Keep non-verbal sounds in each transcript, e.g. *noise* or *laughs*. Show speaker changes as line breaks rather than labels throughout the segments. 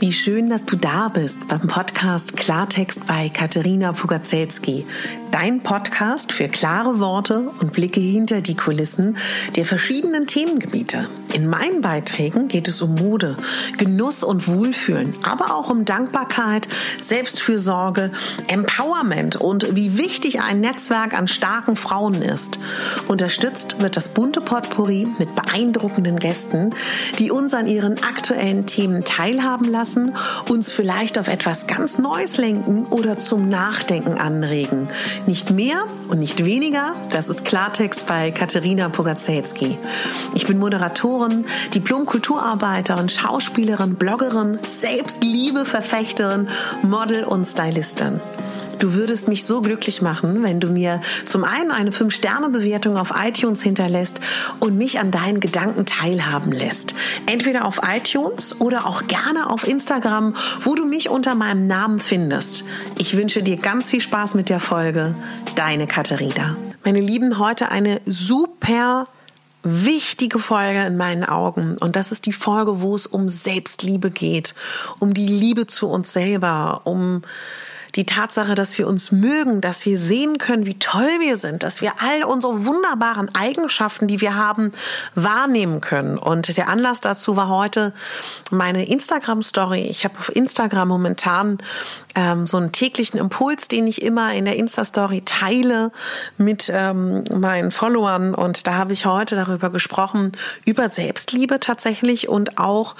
Wie schön, dass du da bist beim Podcast Klartext bei Katharina Pugacelski. Dein Podcast für klare Worte und Blicke hinter die Kulissen der verschiedenen Themengebiete. In meinen Beiträgen geht es um Mode, Genuss und Wohlfühlen, aber auch um Dankbarkeit, Selbstfürsorge, Empowerment und wie wichtig ein Netzwerk an starken Frauen ist. Unterstützt wird das bunte Potpourri mit beeindruckenden Gästen, die uns an ihren aktuellen Themen teilhaben lassen lassen, uns vielleicht auf etwas ganz Neues lenken oder zum Nachdenken anregen. Nicht mehr und nicht weniger, das ist Klartext bei Katharina Pogacelski. Ich bin Moderatorin, Diplom-Kulturarbeiterin, Schauspielerin, Bloggerin, Selbstliebe-Verfechterin, Model und Stylistin. Du würdest mich so glücklich machen, wenn du mir zum einen eine 5-Sterne-Bewertung auf iTunes hinterlässt und mich an deinen Gedanken teilhaben lässt. Entweder auf iTunes oder auch gerne auf Instagram, wo du mich unter meinem Namen findest. Ich wünsche dir ganz viel Spaß mit der Folge. Deine Katharina. Meine Lieben, heute eine super wichtige Folge in meinen Augen. Und das ist die Folge, wo es um Selbstliebe geht, um die Liebe zu uns selber, um die Tatsache, dass wir uns mögen, dass wir sehen können, wie toll wir sind, dass wir all unsere wunderbaren Eigenschaften, die wir haben, wahrnehmen können. Und der Anlass dazu war heute meine Instagram-Story. Ich habe auf Instagram momentan ähm, so einen täglichen Impuls, den ich immer in der Insta-Story teile mit ähm, meinen Followern. Und da habe ich heute darüber gesprochen, über Selbstliebe tatsächlich und auch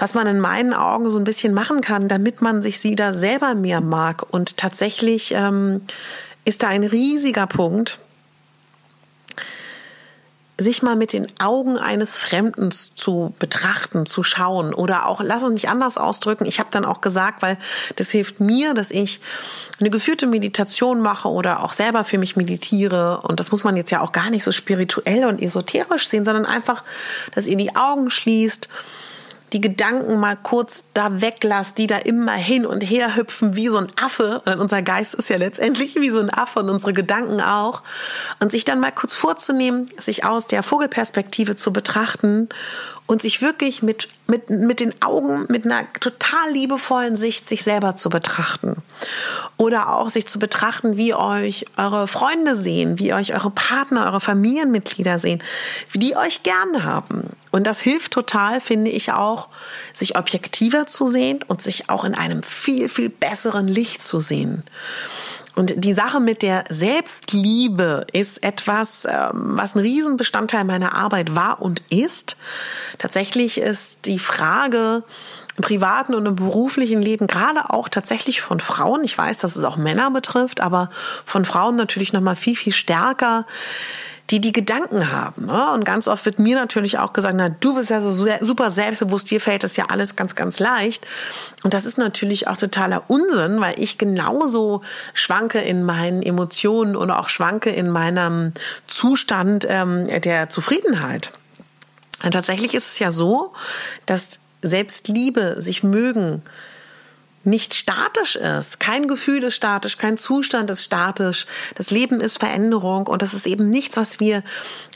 was man in meinen Augen so ein bisschen machen kann, damit man sich sie da selber mehr mag. Und tatsächlich ähm, ist da ein riesiger Punkt, sich mal mit den Augen eines Fremden zu betrachten, zu schauen oder auch, lass es mich anders ausdrücken, ich habe dann auch gesagt, weil das hilft mir, dass ich eine geführte Meditation mache oder auch selber für mich meditiere und das muss man jetzt ja auch gar nicht so spirituell und esoterisch sehen, sondern einfach, dass ihr die Augen schließt die Gedanken mal kurz da weglasst, die da immer hin und her hüpfen wie so ein Affe. Und unser Geist ist ja letztendlich wie so ein Affe und unsere Gedanken auch. Und sich dann mal kurz vorzunehmen, sich aus der Vogelperspektive zu betrachten und sich wirklich mit, mit, mit den Augen, mit einer total liebevollen Sicht sich selber zu betrachten. Oder auch sich zu betrachten, wie euch eure Freunde sehen, wie euch eure Partner, eure Familienmitglieder sehen, wie die euch gern haben. Und das hilft total, finde ich auch, sich objektiver zu sehen und sich auch in einem viel, viel besseren Licht zu sehen. Und die Sache mit der Selbstliebe ist etwas, ähm, was ein Riesenbestandteil meiner Arbeit war und ist. Tatsächlich ist die Frage, im privaten und im beruflichen Leben, gerade auch tatsächlich von Frauen, ich weiß, dass es auch Männer betrifft, aber von Frauen natürlich noch mal viel, viel stärker, die die Gedanken haben. Ne? Und ganz oft wird mir natürlich auch gesagt, na, du bist ja so super selbstbewusst, dir fällt das ja alles ganz, ganz leicht. Und das ist natürlich auch totaler Unsinn, weil ich genauso schwanke in meinen Emotionen und auch schwanke in meinem Zustand ähm, der Zufriedenheit. Und tatsächlich ist es ja so, dass Selbstliebe, sich mögen, nicht statisch ist. Kein Gefühl ist statisch, kein Zustand ist statisch. Das Leben ist Veränderung und das ist eben nichts, was wir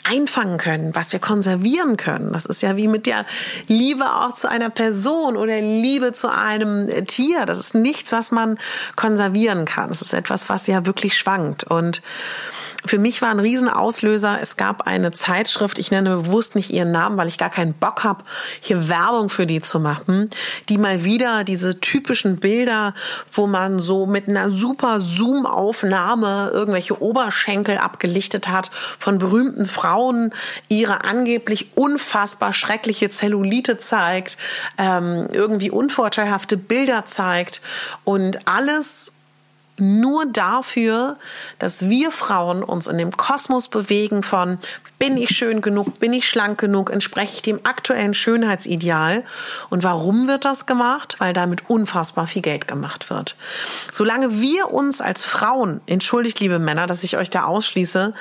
einfangen können, was wir konservieren können. Das ist ja wie mit der Liebe auch zu einer Person oder Liebe zu einem Tier. Das ist nichts, was man konservieren kann. Das ist etwas, was ja wirklich schwankt und für mich war ein Riesenauslöser, es gab eine Zeitschrift, ich nenne bewusst nicht ihren Namen, weil ich gar keinen Bock habe, hier Werbung für die zu machen, die mal wieder diese typischen Bilder, wo man so mit einer super Zoom-Aufnahme irgendwelche Oberschenkel abgelichtet hat von berühmten Frauen, ihre angeblich unfassbar schreckliche Zellulite zeigt, ähm, irgendwie unvorteilhafte Bilder zeigt und alles nur dafür, dass wir Frauen uns in dem Kosmos bewegen von bin ich schön genug? Bin ich schlank genug? Entspreche ich dem aktuellen Schönheitsideal? Und warum wird das gemacht? Weil damit unfassbar viel Geld gemacht wird. Solange wir uns als Frauen, entschuldigt liebe Männer, dass ich euch da ausschließe,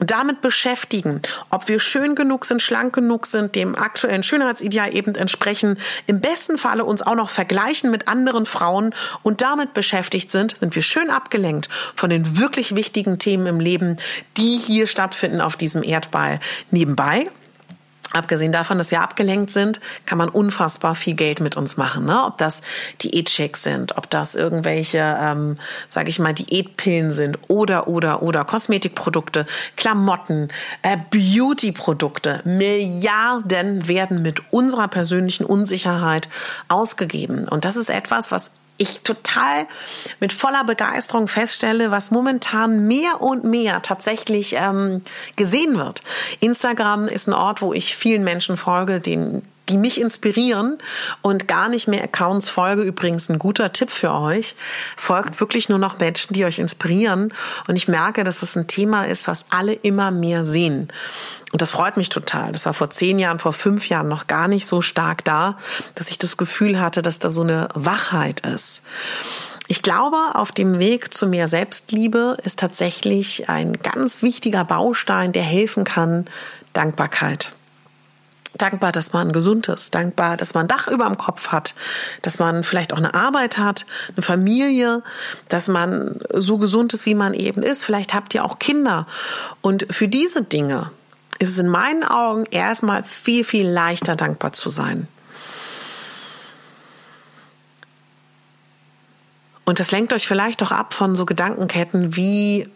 damit beschäftigen, ob wir schön genug sind, schlank genug sind, dem aktuellen Schönheitsideal eben entsprechen, im besten Falle uns auch noch vergleichen mit anderen Frauen und damit beschäftigt sind, sind wir schön abgelenkt von den wirklich wichtigen Themen im Leben, die hier stattfinden auf diesem Erdball. Nebenbei Abgesehen davon, dass wir abgelenkt sind, kann man unfassbar viel Geld mit uns machen. Ne? Ob das Diätchecks sind, ob das irgendwelche, ähm, sage ich mal, Diätpillen sind oder, oder, oder Kosmetikprodukte, Klamotten, äh, Beautyprodukte. Milliarden werden mit unserer persönlichen Unsicherheit ausgegeben. Und das ist etwas, was ich total mit voller Begeisterung feststelle, was momentan mehr und mehr tatsächlich ähm, gesehen wird. Instagram ist ein Ort, wo ich vielen Menschen folge, den, die mich inspirieren und gar nicht mehr Accounts folge. Übrigens ein guter Tipp für euch. Folgt wirklich nur noch Menschen, die euch inspirieren. Und ich merke, dass das ein Thema ist, was alle immer mehr sehen. Und das freut mich total. Das war vor zehn Jahren, vor fünf Jahren noch gar nicht so stark da, dass ich das Gefühl hatte, dass da so eine Wachheit ist. Ich glaube, auf dem Weg zu mehr Selbstliebe ist tatsächlich ein ganz wichtiger Baustein, der helfen kann, Dankbarkeit. Dankbar, dass man gesund ist, dankbar, dass man ein Dach über dem Kopf hat, dass man vielleicht auch eine Arbeit hat, eine Familie, dass man so gesund ist, wie man eben ist. Vielleicht habt ihr auch Kinder. Und für diese Dinge ist es in meinen Augen erstmal viel, viel leichter dankbar zu sein. Und das lenkt euch vielleicht auch ab von so Gedankenketten wie,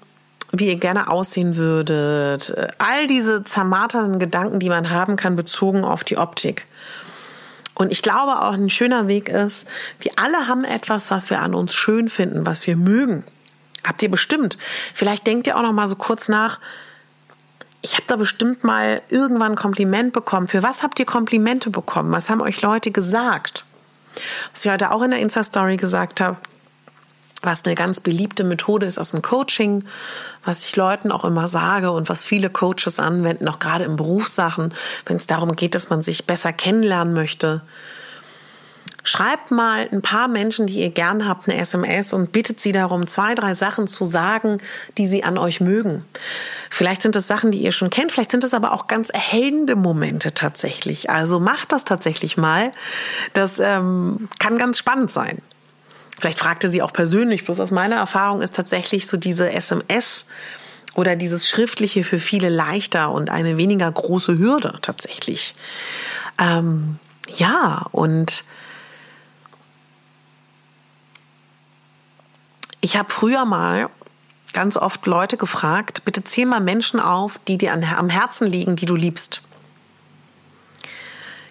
wie ihr gerne aussehen würdet. All diese zermarternden Gedanken, die man haben kann, bezogen auf die Optik. Und ich glaube auch ein schöner Weg ist, wir alle haben etwas, was wir an uns schön finden, was wir mögen. Habt ihr bestimmt. Vielleicht denkt ihr auch noch mal so kurz nach, ich habe da bestimmt mal irgendwann ein Kompliment bekommen. Für was habt ihr Komplimente bekommen? Was haben euch Leute gesagt? Was ich heute auch in der Insta-Story gesagt habe, was eine ganz beliebte Methode ist aus dem Coaching, was ich Leuten auch immer sage und was viele Coaches anwenden, auch gerade in Berufssachen, wenn es darum geht, dass man sich besser kennenlernen möchte. Schreibt mal ein paar Menschen, die ihr gern habt, eine SMS und bittet sie darum, zwei, drei Sachen zu sagen, die sie an euch mögen. Vielleicht sind es Sachen, die ihr schon kennt, vielleicht sind es aber auch ganz erhellende Momente tatsächlich. Also macht das tatsächlich mal. Das ähm, kann ganz spannend sein. Vielleicht fragte sie auch persönlich, bloß aus meiner Erfahrung ist tatsächlich so diese SMS oder dieses Schriftliche für viele leichter und eine weniger große Hürde tatsächlich. Ähm, ja, und Ich habe früher mal ganz oft Leute gefragt, bitte zähl mal Menschen auf, die dir am Herzen liegen, die du liebst.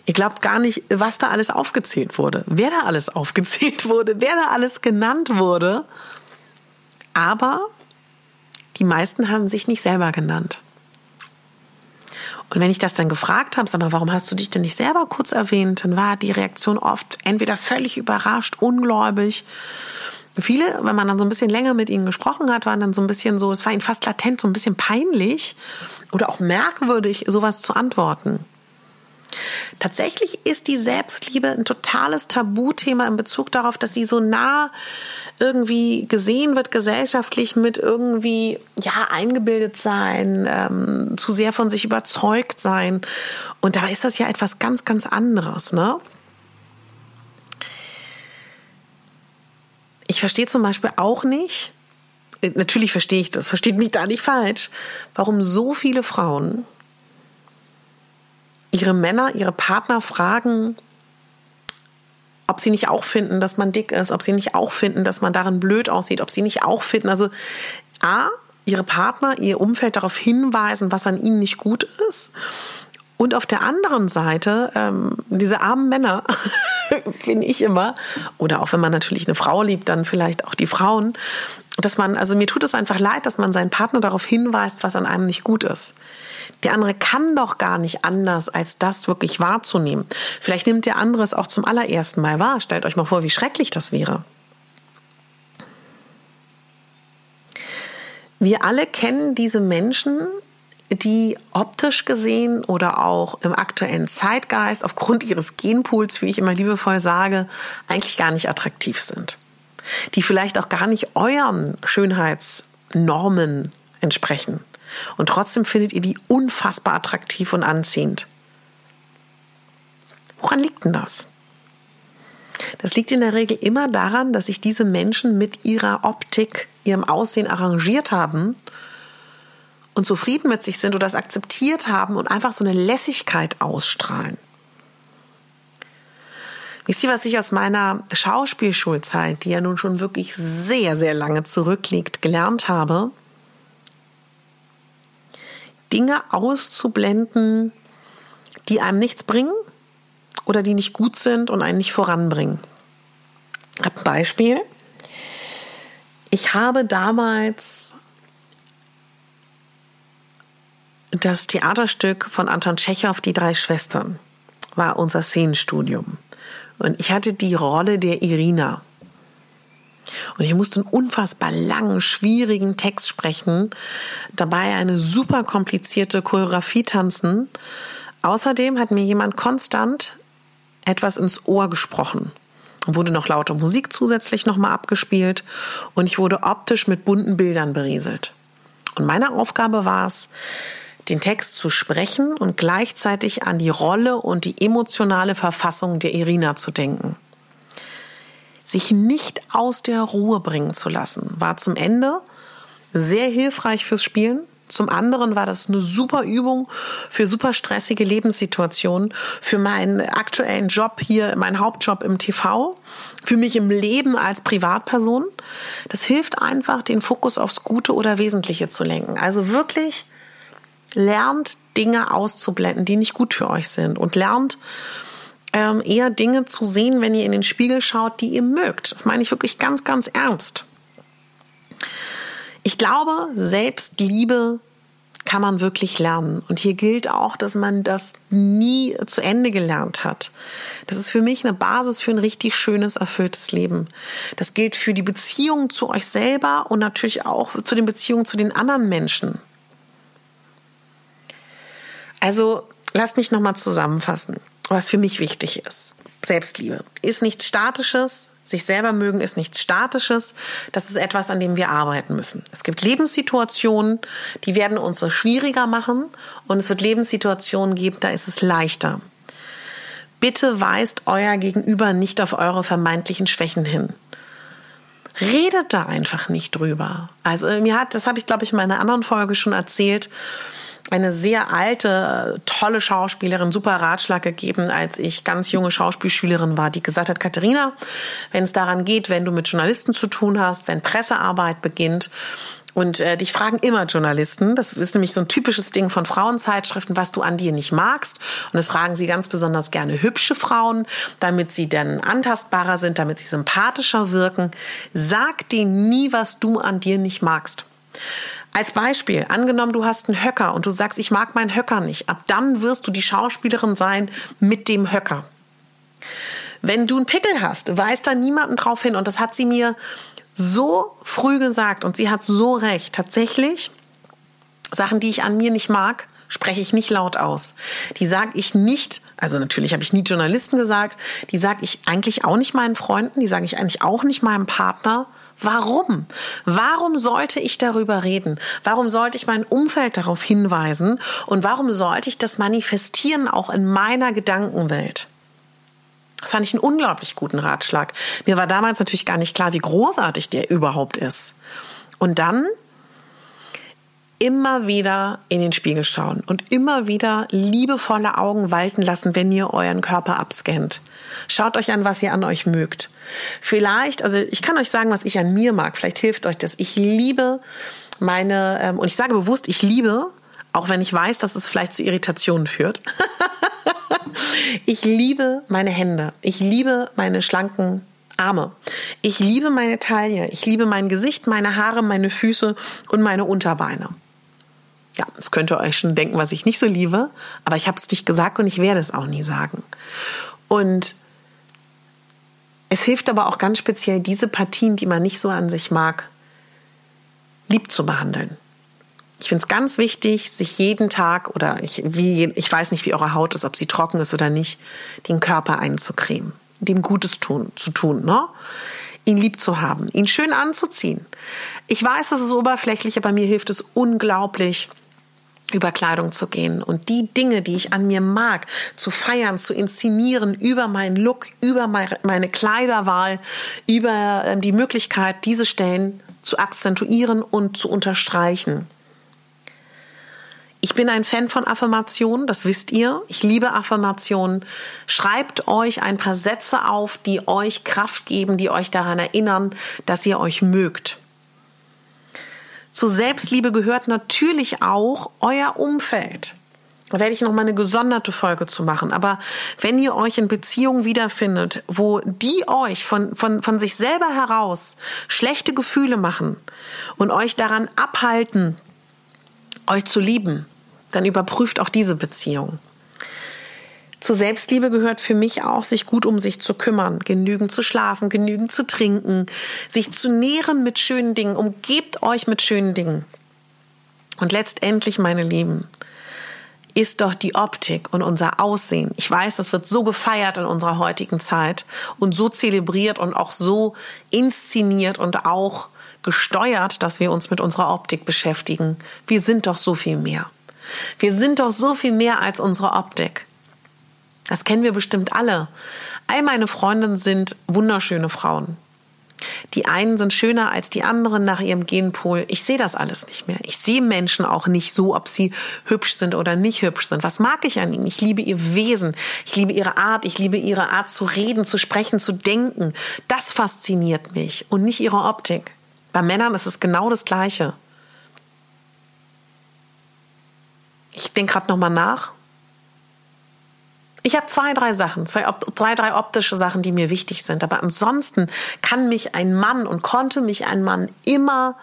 Ihr glaubt gar nicht, was da alles aufgezählt wurde, wer da alles aufgezählt wurde, wer da alles genannt wurde. Aber die meisten haben sich nicht selber genannt. Und wenn ich das dann gefragt habe, sag mal, warum hast du dich denn nicht selber kurz erwähnt, dann war die Reaktion oft entweder völlig überrascht, ungläubig Viele, wenn man dann so ein bisschen länger mit ihnen gesprochen hat, waren dann so ein bisschen so, es war ihnen fast latent so ein bisschen peinlich oder auch merkwürdig, sowas zu antworten. Tatsächlich ist die Selbstliebe ein totales Tabuthema in Bezug darauf, dass sie so nah irgendwie gesehen wird gesellschaftlich mit irgendwie ja eingebildet sein, ähm, zu sehr von sich überzeugt sein. Und da ist das ja etwas ganz, ganz anderes, ne? Ich verstehe zum Beispiel auch nicht, äh, natürlich verstehe ich das, versteht mich da nicht falsch, warum so viele Frauen ihre Männer, ihre Partner fragen, ob sie nicht auch finden, dass man dick ist, ob sie nicht auch finden, dass man darin blöd aussieht, ob sie nicht auch finden. Also A, ihre Partner, ihr Umfeld darauf hinweisen, was an ihnen nicht gut ist. Und auf der anderen Seite, ähm, diese armen Männer, *laughs* finde ich immer, oder auch wenn man natürlich eine Frau liebt, dann vielleicht auch die Frauen, dass man, also mir tut es einfach leid, dass man seinen Partner darauf hinweist, was an einem nicht gut ist. Der andere kann doch gar nicht anders, als das wirklich wahrzunehmen. Vielleicht nimmt der andere es auch zum allerersten Mal wahr. Stellt euch mal vor, wie schrecklich das wäre. Wir alle kennen diese Menschen, die optisch gesehen oder auch im aktuellen Zeitgeist aufgrund ihres Genpools, wie ich immer liebevoll sage, eigentlich gar nicht attraktiv sind. Die vielleicht auch gar nicht euren Schönheitsnormen entsprechen. Und trotzdem findet ihr die unfassbar attraktiv und anziehend. Woran liegt denn das? Das liegt in der Regel immer daran, dass sich diese Menschen mit ihrer Optik, ihrem Aussehen arrangiert haben und zufrieden mit sich sind oder das akzeptiert haben und einfach so eine Lässigkeit ausstrahlen. Wisst ihr, was ich aus meiner Schauspielschulzeit, die ja nun schon wirklich sehr, sehr lange zurückliegt, gelernt habe? Dinge auszublenden, die einem nichts bringen oder die nicht gut sind und einen nicht voranbringen. Ein Beispiel. Ich habe damals das Theaterstück von Anton Tschechow, Die drei Schwestern, war unser Szenenstudium. Und ich hatte die Rolle der Irina. Und ich musste einen unfassbar langen, schwierigen Text sprechen, dabei eine super komplizierte Choreografie tanzen. Außerdem hat mir jemand konstant etwas ins Ohr gesprochen. Wurde noch laute Musik zusätzlich nochmal abgespielt und ich wurde optisch mit bunten Bildern berieselt. Und meine Aufgabe war es, den Text zu sprechen und gleichzeitig an die Rolle und die emotionale Verfassung der Irina zu denken. Sich nicht aus der Ruhe bringen zu lassen, war zum Ende sehr hilfreich fürs Spielen. Zum anderen war das eine super Übung für super stressige Lebenssituationen, für meinen aktuellen Job hier, meinen Hauptjob im TV, für mich im Leben als Privatperson. Das hilft einfach, den Fokus aufs Gute oder Wesentliche zu lenken. Also wirklich lernt Dinge auszublenden, die nicht gut für euch sind und lernt ähm, eher Dinge zu sehen, wenn ihr in den Spiegel schaut, die ihr mögt. Das meine ich wirklich ganz, ganz ernst. Ich glaube, Selbstliebe kann man wirklich lernen. Und hier gilt auch, dass man das nie zu Ende gelernt hat. Das ist für mich eine Basis für ein richtig schönes, erfülltes Leben. Das gilt für die Beziehung zu euch selber und natürlich auch zu den Beziehungen zu den anderen Menschen. Also lasst mich nochmal zusammenfassen, was für mich wichtig ist. Selbstliebe ist nichts Statisches, sich selber mögen ist nichts Statisches. Das ist etwas, an dem wir arbeiten müssen. Es gibt Lebenssituationen, die werden uns so schwieriger machen und es wird Lebenssituationen geben, da ist es leichter. Bitte weist euer Gegenüber nicht auf eure vermeintlichen Schwächen hin. Redet da einfach nicht drüber. Also mir hat, das habe ich glaube ich in meiner anderen Folge schon erzählt, eine sehr alte, tolle Schauspielerin super Ratschlag gegeben, als ich ganz junge Schauspielschülerin war, die gesagt hat, Katharina, wenn es daran geht, wenn du mit Journalisten zu tun hast, wenn Pressearbeit beginnt, und äh, dich fragen immer Journalisten, das ist nämlich so ein typisches Ding von Frauenzeitschriften, was du an dir nicht magst. Und das fragen sie ganz besonders gerne hübsche Frauen, damit sie dann antastbarer sind, damit sie sympathischer wirken. Sag denen nie, was du an dir nicht magst. Als Beispiel, angenommen, du hast einen Höcker und du sagst, ich mag meinen Höcker nicht. Ab dann wirst du die Schauspielerin sein mit dem Höcker. Wenn du einen Pickel hast, weist da niemanden drauf hin. Und das hat sie mir so früh gesagt und sie hat so recht. Tatsächlich, Sachen, die ich an mir nicht mag, spreche ich nicht laut aus. Die sage ich nicht, also natürlich habe ich nie Journalisten gesagt, die sage ich eigentlich auch nicht meinen Freunden, die sage ich eigentlich auch nicht meinem Partner, Warum? Warum sollte ich darüber reden? Warum sollte ich mein Umfeld darauf hinweisen? Und warum sollte ich das manifestieren auch in meiner Gedankenwelt? Das fand ich einen unglaublich guten Ratschlag. Mir war damals natürlich gar nicht klar, wie großartig der überhaupt ist. Und dann immer wieder in den Spiegel schauen und immer wieder liebevolle Augen walten lassen, wenn ihr euren Körper abscannt. Schaut euch an, was ihr an euch mögt. Vielleicht, also ich kann euch sagen, was ich an mir mag. Vielleicht hilft euch das. Ich liebe meine, ähm, und ich sage bewusst, ich liebe, auch wenn ich weiß, dass es vielleicht zu Irritationen führt. *laughs* ich liebe meine Hände. Ich liebe meine schlanken Arme. Ich liebe meine Taille. Ich liebe mein Gesicht, meine Haare, meine Füße und meine Unterbeine. Ja, das könnt ihr euch schon denken, was ich nicht so liebe, aber ich habe es nicht gesagt und ich werde es auch nie sagen. Und es hilft aber auch ganz speziell, diese Partien, die man nicht so an sich mag, lieb zu behandeln. Ich finde es ganz wichtig, sich jeden Tag oder ich, wie, ich weiß nicht, wie eure Haut ist, ob sie trocken ist oder nicht, den Körper einzucremen, dem Gutes tun, zu tun, ne? ihn lieb zu haben, ihn schön anzuziehen. Ich weiß, das ist oberflächlich, aber mir hilft es unglaublich, über Kleidung zu gehen und die Dinge, die ich an mir mag, zu feiern, zu inszenieren, über meinen Look, über meine Kleiderwahl, über ähm, die Möglichkeit, diese Stellen zu akzentuieren und zu unterstreichen. Ich bin ein Fan von Affirmationen, das wisst ihr. Ich liebe Affirmationen. Schreibt euch ein paar Sätze auf, die euch Kraft geben, die euch daran erinnern, dass ihr euch mögt. Zur Selbstliebe gehört natürlich auch euer Umfeld. Da werde ich noch mal eine gesonderte Folge zu machen. Aber wenn ihr euch in Beziehungen wiederfindet, wo die euch von, von, von sich selber heraus schlechte Gefühle machen und euch daran abhalten, euch zu lieben, dann überprüft auch diese Beziehung. Zur Selbstliebe gehört für mich auch, sich gut um sich zu kümmern, genügend zu schlafen, genügend zu trinken, sich zu nähren mit schönen Dingen. Umgebt euch mit schönen Dingen. Und letztendlich, meine Lieben, ist doch die Optik und unser Aussehen. Ich weiß, das wird so gefeiert in unserer heutigen Zeit und so zelebriert und auch so inszeniert und auch gesteuert, dass wir uns mit unserer Optik beschäftigen. Wir sind doch so viel mehr. Wir sind doch so viel mehr als unsere Optik. Das kennen wir bestimmt alle. All meine Freundinnen sind wunderschöne Frauen. Die einen sind schöner als die anderen nach ihrem Genpool. Ich sehe das alles nicht mehr. Ich sehe Menschen auch nicht so, ob sie hübsch sind oder nicht hübsch sind. Was mag ich an ihnen? Ich liebe ihr Wesen. Ich liebe ihre Art. Ich liebe ihre Art zu reden, zu sprechen, zu denken. Das fasziniert mich und nicht ihre Optik. Bei Männern ist es genau das Gleiche. Ich denke gerade nochmal nach. Ich habe zwei, drei Sachen, zwei, zwei, drei optische Sachen, die mir wichtig sind. Aber ansonsten kann mich ein Mann und konnte mich ein Mann immer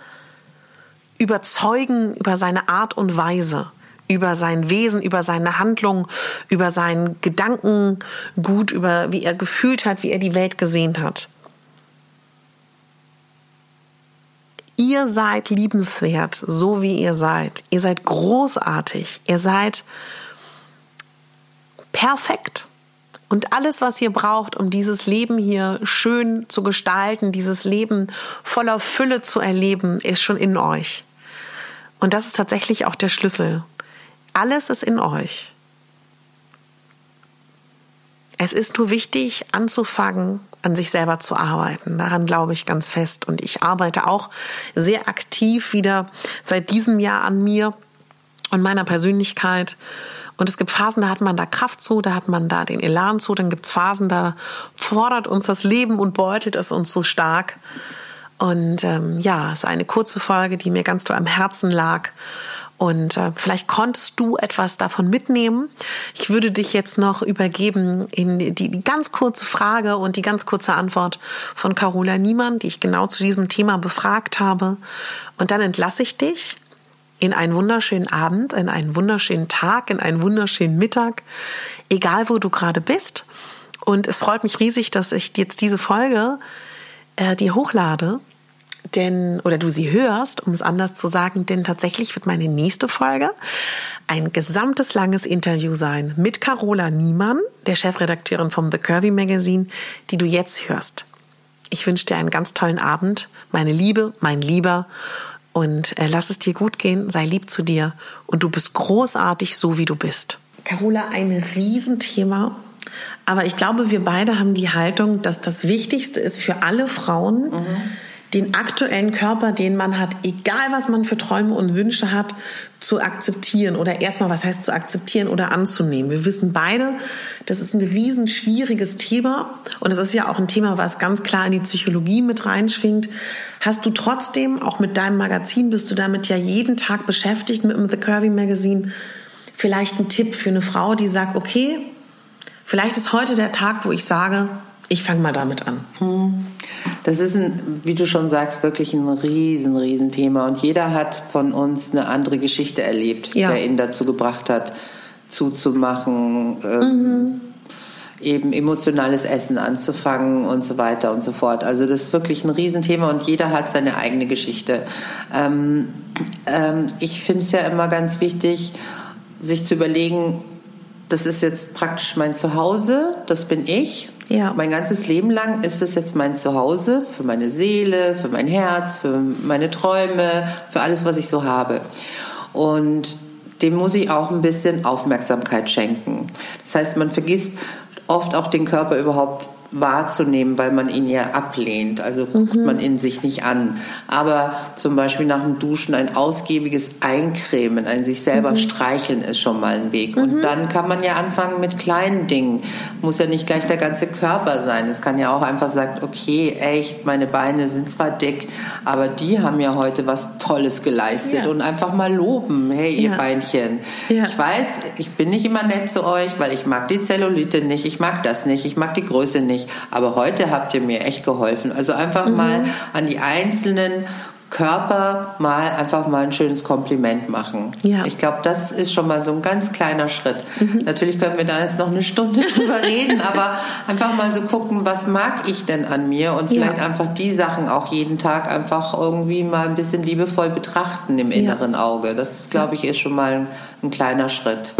überzeugen über seine Art und Weise, über sein Wesen, über seine Handlung, über seinen Gedankengut, über wie er gefühlt hat, wie er die Welt gesehen hat. Ihr seid liebenswert, so wie ihr seid. Ihr seid großartig. Ihr seid perfekt. Und alles, was ihr braucht, um dieses Leben hier schön zu gestalten, dieses Leben voller Fülle zu erleben, ist schon in euch. Und das ist tatsächlich auch der Schlüssel. Alles ist in euch. Es ist nur wichtig, anzufangen, an sich selber zu arbeiten. Daran glaube ich ganz fest. Und ich arbeite auch sehr aktiv wieder seit diesem Jahr an mir und meiner Persönlichkeit und es gibt Phasen, da hat man da Kraft zu, da hat man da den Elan zu. Dann gibt es Phasen, da fordert uns das Leben und beutelt es uns so stark. Und ähm, ja, es ist eine kurze Folge, die mir ganz doll am Herzen lag. Und äh, vielleicht konntest du etwas davon mitnehmen. Ich würde dich jetzt noch übergeben in die, die ganz kurze Frage und die ganz kurze Antwort von Carola Niemann, die ich genau zu diesem Thema befragt habe. Und dann entlasse ich dich in einen wunderschönen Abend, in einen wunderschönen Tag, in einen wunderschönen Mittag, egal wo du gerade bist. Und es freut mich riesig, dass ich jetzt diese Folge äh, dir hochlade, denn oder du sie hörst, um es anders zu sagen, denn tatsächlich wird meine nächste Folge ein gesamtes langes Interview sein mit Carola Niemann, der Chefredakteurin vom The Curvy Magazine, die du jetzt hörst. Ich wünsche dir einen ganz tollen Abend, meine Liebe, mein Lieber und äh, lass es dir gut gehen, sei lieb zu dir und du bist großartig, so wie du bist. Carola, ein Riesenthema. Aber ich glaube, wir beide haben die Haltung, dass das Wichtigste ist für alle Frauen, mhm den aktuellen Körper, den man hat, egal was man für Träume und Wünsche hat, zu akzeptieren oder erstmal, was heißt zu akzeptieren oder anzunehmen. Wir wissen beide, das ist ein riesen schwieriges Thema und es ist ja auch ein Thema, was ganz klar in die Psychologie mit reinschwingt. Hast du trotzdem, auch mit deinem Magazin, bist du damit ja jeden Tag beschäftigt mit dem The Curvy Magazine, vielleicht ein Tipp für eine Frau, die sagt, okay, vielleicht ist heute der Tag, wo ich sage, ich fange mal damit an. Hm.
Das ist, ein, wie du schon sagst, wirklich ein riesen, riesen Thema. Und jeder hat von uns eine andere Geschichte erlebt, ja. der ihn dazu gebracht hat, zuzumachen, ähm, mhm. eben emotionales Essen anzufangen und so weiter und so fort. Also das ist wirklich ein Riesenthema und jeder hat seine eigene Geschichte. Ähm, ähm, ich finde es ja immer ganz wichtig, sich zu überlegen, das ist jetzt praktisch mein Zuhause, das bin ich ja. Mein ganzes Leben lang ist es jetzt mein Zuhause für meine Seele, für mein Herz, für meine Träume, für alles, was ich so habe. Und dem muss ich auch ein bisschen Aufmerksamkeit schenken. Das heißt, man vergisst oft auch den Körper überhaupt wahrzunehmen, weil man ihn ja ablehnt. Also guckt mhm. man in sich nicht an. Aber zum Beispiel nach dem Duschen ein ausgiebiges Eincremen, ein sich selber mhm. streicheln ist schon mal ein Weg. Mhm. Und dann kann man ja anfangen mit kleinen Dingen. Muss ja nicht gleich der ganze Körper sein. Es kann ja auch einfach sagen, okay, echt, meine Beine sind zwar dick, aber die haben ja heute was Tolles geleistet. Ja. Und einfach mal loben. Hey, ihr ja. Beinchen. Ja. Ich weiß, ich bin nicht immer nett zu euch, weil ich mag die Zellulite nicht, ich mag das nicht, ich mag die Größe nicht. Aber heute habt ihr mir echt geholfen. Also einfach mhm. mal an die einzelnen Körper mal einfach mal ein schönes Kompliment machen. Ja. Ich glaube, das ist schon mal so ein ganz kleiner Schritt. Mhm. Natürlich können wir da jetzt noch eine Stunde *laughs* drüber reden, aber einfach mal so gucken, was mag ich denn an mir und vielleicht ja. einfach die Sachen auch jeden Tag einfach irgendwie mal ein bisschen liebevoll betrachten im inneren ja. Auge. Das, glaube ich, ist schon mal ein, ein kleiner Schritt.